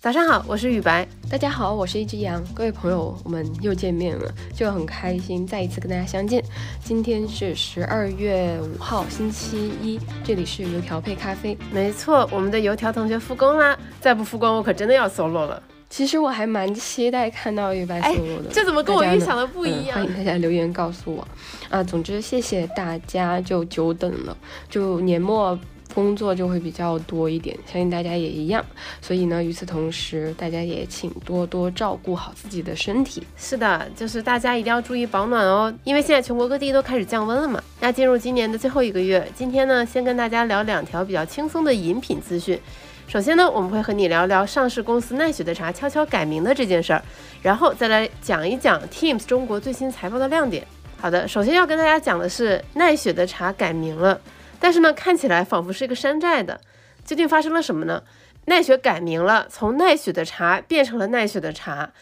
早上好，我是雨白。大家好，我是一只羊。各位朋友，我们又见面了，就很开心再一次跟大家相见。今天是十二月五号，星期一，这里是油条配咖啡。没错，我们的油条同学复工啦！再不复工，我可真的要 solo 了。其实我还蛮期待看到雨白 solo 的，这怎么跟我预想的不一样？欢迎大家留言告诉我啊！总之，谢谢大家，就久等了，就年末。工作就会比较多一点，相信大家也一样。所以呢，与此同时，大家也请多多照顾好自己的身体。是的，就是大家一定要注意保暖哦，因为现在全国各地都开始降温了嘛。那进入今年的最后一个月，今天呢，先跟大家聊两条比较轻松的饮品资讯。首先呢，我们会和你聊聊上市公司奈雪的茶悄悄改名的这件事儿，然后再来讲一讲 Teams 中国最新财报的亮点。好的，首先要跟大家讲的是奈雪的茶改名了。但是呢，看起来仿佛是一个山寨的，究竟发生了什么呢？奈雪改名了，从奈雪的茶变成了奈雪的茶，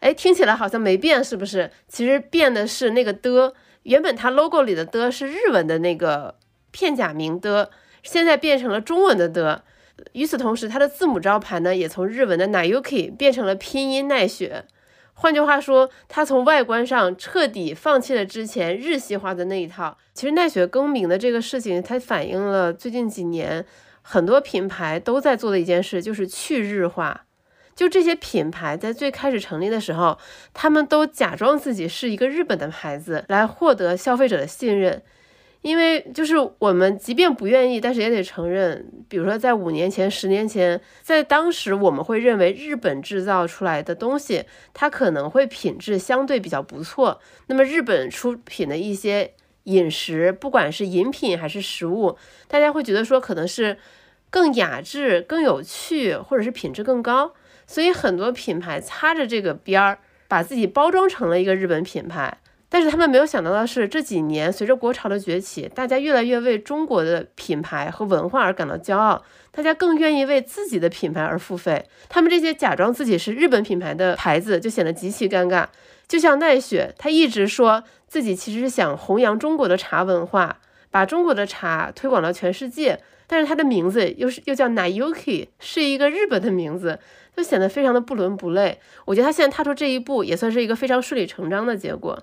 哎，听起来好像没变，是不是？其实变的是那个的，原本它 logo 里的的是日文的那个片假名的，现在变成了中文的的。与此同时，它的字母招牌呢，也从日文的 Nayuki 变成了拼音奈雪。换句话说，它从外观上彻底放弃了之前日系化的那一套。其实奈雪更名的这个事情，它反映了最近几年很多品牌都在做的一件事，就是去日化。就这些品牌在最开始成立的时候，他们都假装自己是一个日本的牌子，来获得消费者的信任。因为就是我们即便不愿意，但是也得承认，比如说在五年前、十年前，在当时我们会认为日本制造出来的东西，它可能会品质相对比较不错。那么日本出品的一些饮食，不管是饮品还是食物，大家会觉得说可能是更雅致、更有趣，或者是品质更高。所以很多品牌擦着这个边儿，把自己包装成了一个日本品牌。但是他们没有想到的是，这几年随着国潮的崛起，大家越来越为中国的品牌和文化而感到骄傲，大家更愿意为自己的品牌而付费。他们这些假装自己是日本品牌的牌子，就显得极其尴尬。就像奈雪，他一直说自己其实是想弘扬中国的茶文化，把中国的茶推广到全世界，但是他的名字又是又叫 Nayuki，是一个日本的名字，就显得非常的不伦不类。我觉得他现在踏出这一步，也算是一个非常顺理成章的结果。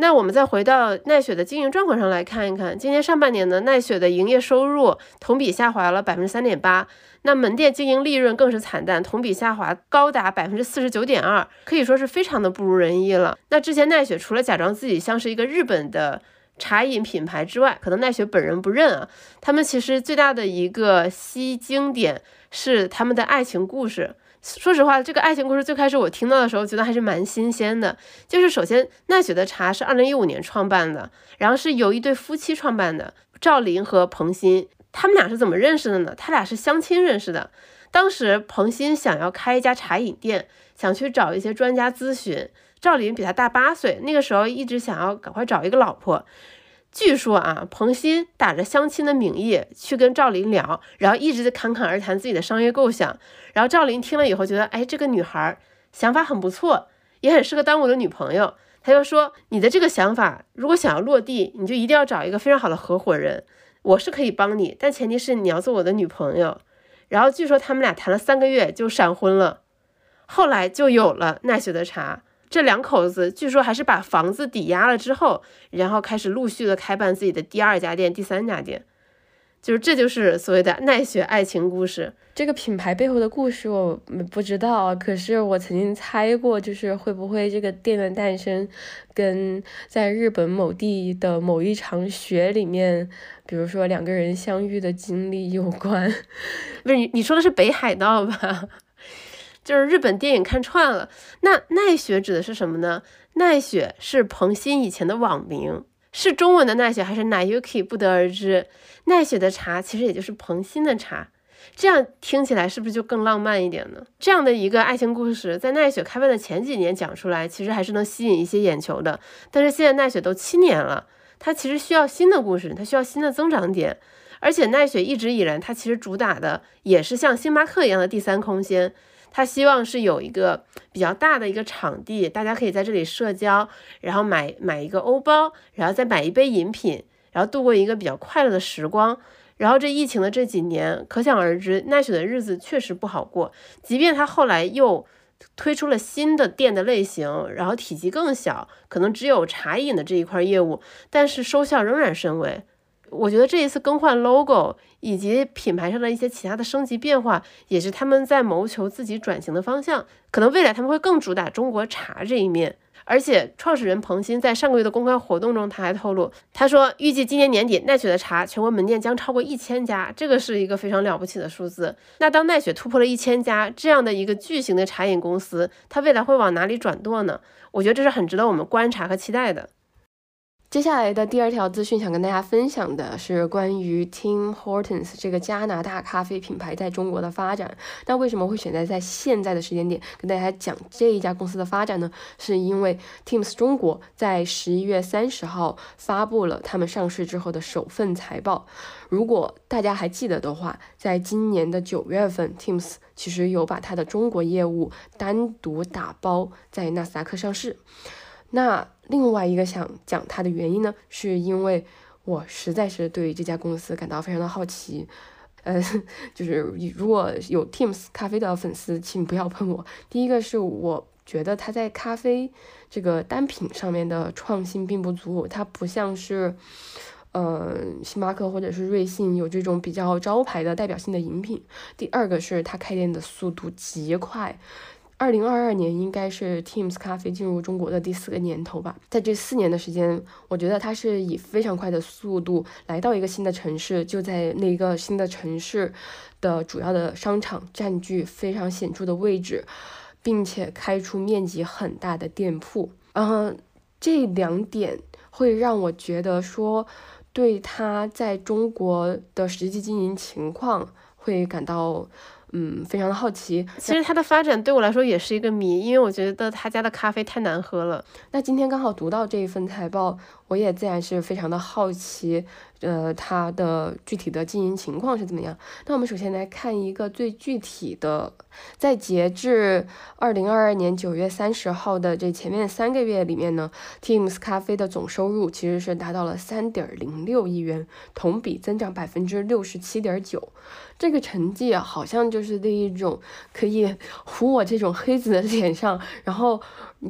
那我们再回到奈雪的经营状况上来看一看，今年上半年呢，奈雪的营业收入同比下滑了百分之三点八，那门店经营利润更是惨淡，同比下滑高达百分之四十九点二，可以说是非常的不如人意了。那之前奈雪除了假装自己像是一个日本的茶饮品牌之外，可能奈雪本人不认啊，他们其实最大的一个吸睛点是他们的爱情故事。说实话，这个爱情故事最开始我听到的时候，觉得还是蛮新鲜的。就是首先，奈雪的茶是二零一五年创办的，然后是由一对夫妻创办的，赵琳和彭鑫。他们俩是怎么认识的呢？他俩是相亲认识的。当时彭鑫想要开一家茶饮店，想去找一些专家咨询。赵琳比他大八岁，那个时候一直想要赶快找一个老婆。据说啊，彭鑫打着相亲的名义去跟赵琳聊，然后一直在侃侃而谈自己的商业构想。然后赵琳听了以后觉得，哎，这个女孩想法很不错，也很适合当我的女朋友。他就说，你的这个想法如果想要落地，你就一定要找一个非常好的合伙人。我是可以帮你，但前提是你要做我的女朋友。然后据说他们俩谈了三个月就闪婚了，后来就有了奈雪的茶。这两口子据说还是把房子抵押了之后，然后开始陆续的开办自己的第二家店、第三家店，就是这就是所谓的奈雪爱情故事。这个品牌背后的故事我不知道，可是我曾经猜过，就是会不会这个店的诞生跟在日本某地的某一场雪里面，比如说两个人相遇的经历有关？不是你你说的是北海道吧？就是日本电影看串了，那奈雪指的是什么呢？奈雪是彭鑫以前的网名，是中文的奈雪还是 Nayuki 不得而知。奈雪的茶其实也就是彭鑫的茶，这样听起来是不是就更浪漫一点呢？这样的一个爱情故事，在奈雪开办的前几年讲出来，其实还是能吸引一些眼球的。但是现在奈雪都七年了，它其实需要新的故事，它需要新的增长点。而且奈雪一直以来，它其实主打的也是像星巴克一样的第三空间。他希望是有一个比较大的一个场地，大家可以在这里社交，然后买买一个欧包，然后再买一杯饮品，然后度过一个比较快乐的时光。然后这疫情的这几年，可想而知，奈雪的日子确实不好过。即便他后来又推出了新的店的类型，然后体积更小，可能只有茶饮的这一块业务，但是收效仍然甚微。我觉得这一次更换 logo 以及品牌上的一些其他的升级变化，也是他们在谋求自己转型的方向。可能未来他们会更主打中国茶这一面。而且，创始人彭鑫在上个月的公开活动中，他还透露，他说预计今年年底奈雪的茶全国门店将超过一千家，这个是一个非常了不起的数字。那当奈雪突破了一千家这样的一个巨型的茶饮公司，它未来会往哪里转舵呢？我觉得这是很值得我们观察和期待的。接下来的第二条资讯，想跟大家分享的是关于 Tim Hortons 这个加拿大咖啡品牌在中国的发展。那为什么会选择在现在的时间点跟大家讲这一家公司的发展呢？是因为 Tim's 中国在十一月三十号发布了他们上市之后的首份财报。如果大家还记得的话，在今年的九月份，Tim's 其实有把它的中国业务单独打包在纳斯达克上市。那另外一个想讲它的原因呢，是因为我实在是对这家公司感到非常的好奇，呃，就是如果有 Teams 咖啡的粉丝，请不要喷我。第一个是我觉得它在咖啡这个单品上面的创新并不足，它不像是，呃，星巴克或者是瑞幸有这种比较招牌的代表性的饮品。第二个是它开店的速度极快。二零二二年应该是 Teams 咖啡进入中国的第四个年头吧，在这四年的时间，我觉得它是以非常快的速度来到一个新的城市，就在那个新的城市的主要的商场占据非常显著的位置，并且开出面积很大的店铺。嗯，这两点会让我觉得说，对它在中国的实际经营情况会感到。嗯，非常的好奇。其实它的发展对我来说也是一个谜，因为我觉得他家的咖啡太难喝了。那今天刚好读到这一份财报，我也自然是非常的好奇。呃，它的具体的经营情况是怎么样？那我们首先来看一个最具体的，在截至二零二二年九月三十号的这前面三个月里面呢，Teams 咖啡的总收入其实是达到了三点零六亿元，同比增长百分之六十七点九。这个成绩好像就是那一种可以 糊我这种黑子的脸上，然后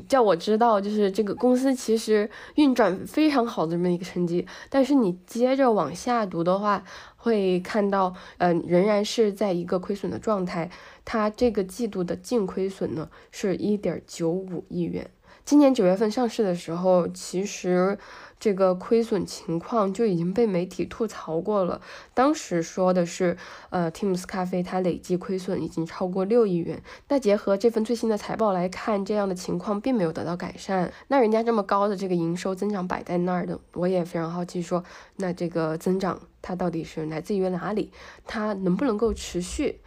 叫我知道，就是这个公司其实运转非常好的这么一个成绩。但是你接着往下读的话，会看到，嗯，仍然是在一个亏损的状态。它这个季度的净亏损呢，是一点九五亿元。今年九月份上市的时候，其实。这个亏损情况就已经被媒体吐槽过了。当时说的是，呃，Teams 咖啡它累计亏损已经超过六亿元。那结合这份最新的财报来看，这样的情况并没有得到改善。那人家这么高的这个营收增长摆在那儿的，我也非常好奇，说那这个增长它到底是来自于哪里？它能不能够持续？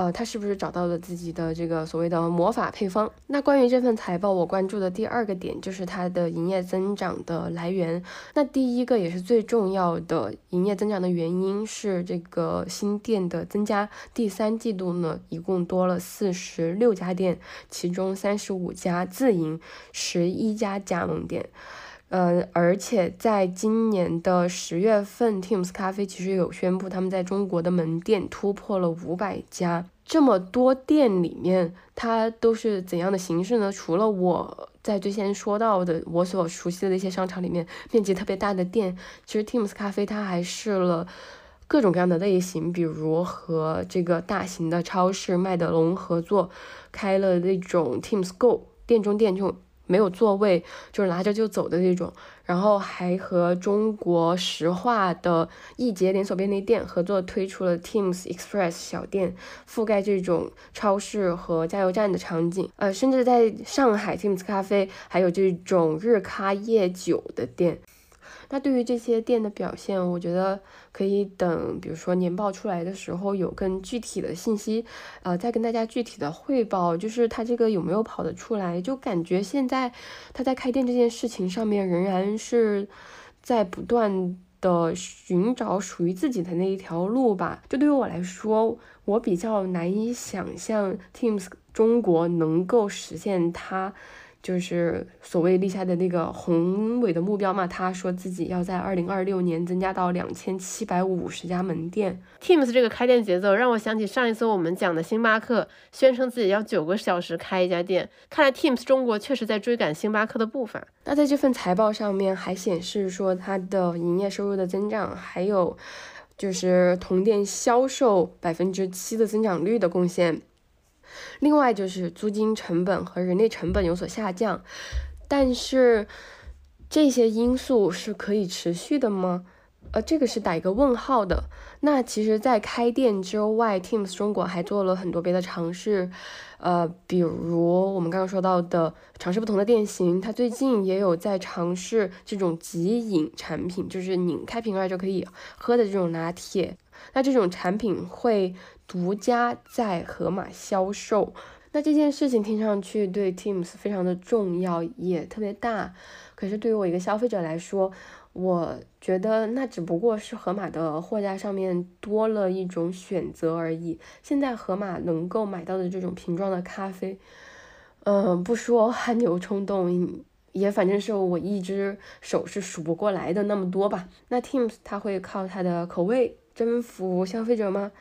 呃，他是不是找到了自己的这个所谓的魔法配方？那关于这份财报，我关注的第二个点就是它的营业增长的来源。那第一个也是最重要的营业增长的原因是这个新店的增加。第三季度呢，一共多了四十六家店，其中三十五家自营，十一家加盟店。嗯，而且在今年的十月份，Teams 咖啡其实有宣布他们在中国的门店突破了五百家。这么多店里面，它都是怎样的形式呢？除了我在最先说到的我所熟悉的那些商场里面面积特别大的店，其实 Teams 咖啡它还试了各种各样的类型，比如和这个大型的超市麦德龙合作，开了那种 Teams Go 店中店这种。没有座位，就是拿着就走的那种。然后还和中国石化的易捷连锁便利店合作，推出了 Teams Express 小店，覆盖这种超市和加油站的场景。呃，甚至在上海 Teams 咖啡还有这种日咖夜酒的店。那对于这些店的表现，我觉得可以等，比如说年报出来的时候有更具体的信息，呃，再跟大家具体的汇报，就是它这个有没有跑得出来。就感觉现在他在开店这件事情上面仍然是在不断的寻找属于自己的那一条路吧。就对于我来说，我比较难以想象 Teams 中国能够实现它。就是所谓立下的那个宏伟的目标嘛。他说自己要在二零二六年增加到两千七百五十家门店。Teams 这个开店节奏让我想起上一次我们讲的星巴克，宣称自己要九个小时开一家店。看来 Teams 中国确实在追赶星巴克的步伐。那在这份财报上面还显示说，它的营业收入的增长，还有就是同店销售百分之七的增长率的贡献。另外就是租金成本和人力成本有所下降，但是这些因素是可以持续的吗？呃，这个是打一个问号的。那其实，在开店之外，Teams 中国还做了很多别的尝试，呃，比如我们刚刚说到的尝试不同的店型，它最近也有在尝试这种即饮产品，就是拧开瓶盖就可以喝的这种拿铁。那这种产品会。独家在盒马销售，那这件事情听上去对 Teams 非常的重要，也特别大。可是对于我一个消费者来说，我觉得那只不过是盒马的货架上面多了一种选择而已。现在盒马能够买到的这种瓶装的咖啡，嗯，不说汗牛充栋，也反正是我一只手是数不过来的那么多吧。那 Teams 它会靠它的口味征服消费者吗？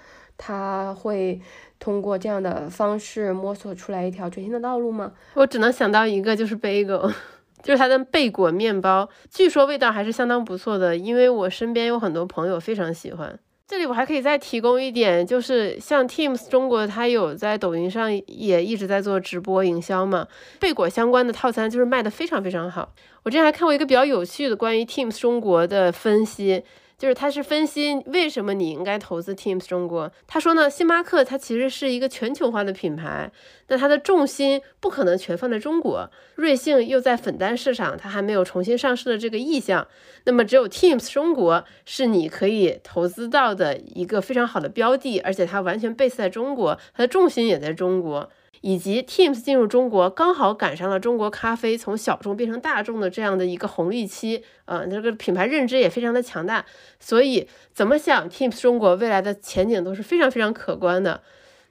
他会通过这样的方式摸索出来一条全新的道路吗？我只能想到一个，就是 bagel，就是它的贝果面包，据说味道还是相当不错的，因为我身边有很多朋友非常喜欢。这里我还可以再提供一点，就是像 Teams 中国，它有在抖音上也一直在做直播营销嘛，贝果相关的套餐就是卖的非常非常好。我之前还看过一个比较有趣的关于 Teams 中国的分析。就是他是分析为什么你应该投资 Teams 中国。他说呢，星巴克它其实是一个全球化的品牌，那它的重心不可能全放在中国。瑞幸又在粉单市场，它还没有重新上市的这个意向。那么只有 Teams 中国是你可以投资到的一个非常好的标的，而且它完全 base 在中国，它的重心也在中国。以及 Teams 进入中国，刚好赶上了中国咖啡从小众变成大众的这样的一个红利期，嗯，这个品牌认知也非常的强大，所以怎么想 Teams 中国未来的前景都是非常非常可观的。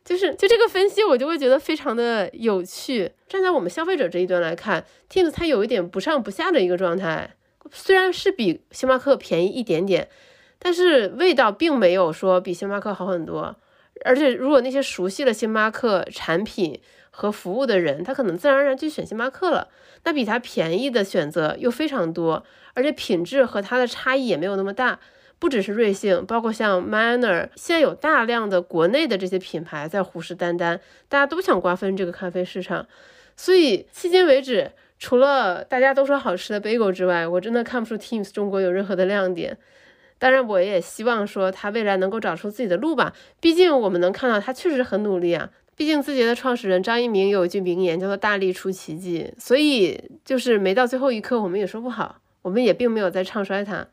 就是就这个分析，我就会觉得非常的有趣。站在我们消费者这一端来看，Teams 它有一点不上不下的一个状态，虽然是比星巴克便宜一点点，但是味道并没有说比星巴克好很多。而且，如果那些熟悉了星巴克产品和服务的人，他可能自然而然就选星巴克了。那比它便宜的选择又非常多，而且品质和它的差异也没有那么大。不只是瑞幸，包括像 Manner，现在有大量的国内的这些品牌在虎视眈眈，大家都想瓜分这个咖啡市场。所以，迄今为止，除了大家都说好吃的 bagel 之外，我真的看不出 Teams 中国有任何的亮点。当然，我也希望说他未来能够找出自己的路吧。毕竟我们能看到他确实很努力啊。毕竟字节的创始人张一鸣有一句名言，叫做“大力出奇迹”。所以就是没到最后一刻，我们也说不好。我们也并没有在唱衰他。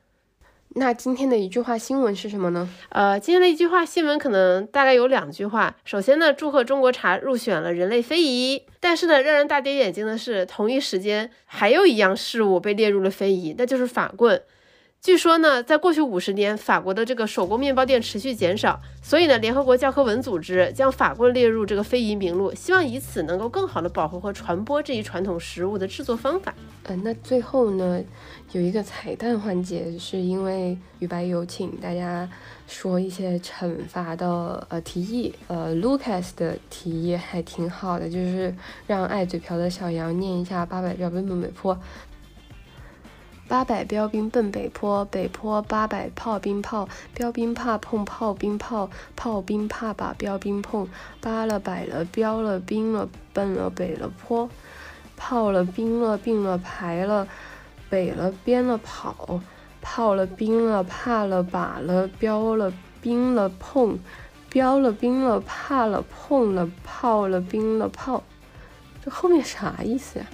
那今天的一句话新闻是什么呢？呃，今天的一句话新闻可能大概有两句话。首先呢，祝贺中国茶入选了人类非遗。但是呢，让人大跌眼镜的是，同一时间还有一样事物被列入了非遗，那就是法棍。据说呢，在过去五十年，法国的这个手工面包店持续减少，所以呢，联合国教科文组织将法棍列入这个非遗名录，希望以此能够更好的保护和传播这一传统食物的制作方法。呃，那最后呢，有一个彩蛋环节，是因为雨白有请大家说一些惩罚的呃提议，呃，Lucas 的提议还挺好的，就是让爱嘴瓢的小羊念一下八百标兵奔北坡。八百标兵奔北坡，北坡八百炮兵炮，标兵怕碰炮兵炮，炮兵怕把标兵碰。八了百了标了兵了，奔了北了坡，炮了兵了并了排了，北了边了跑，炮了兵了怕了把了标了兵了碰，标了兵了怕了碰了炮了兵了炮。这后面啥意思呀？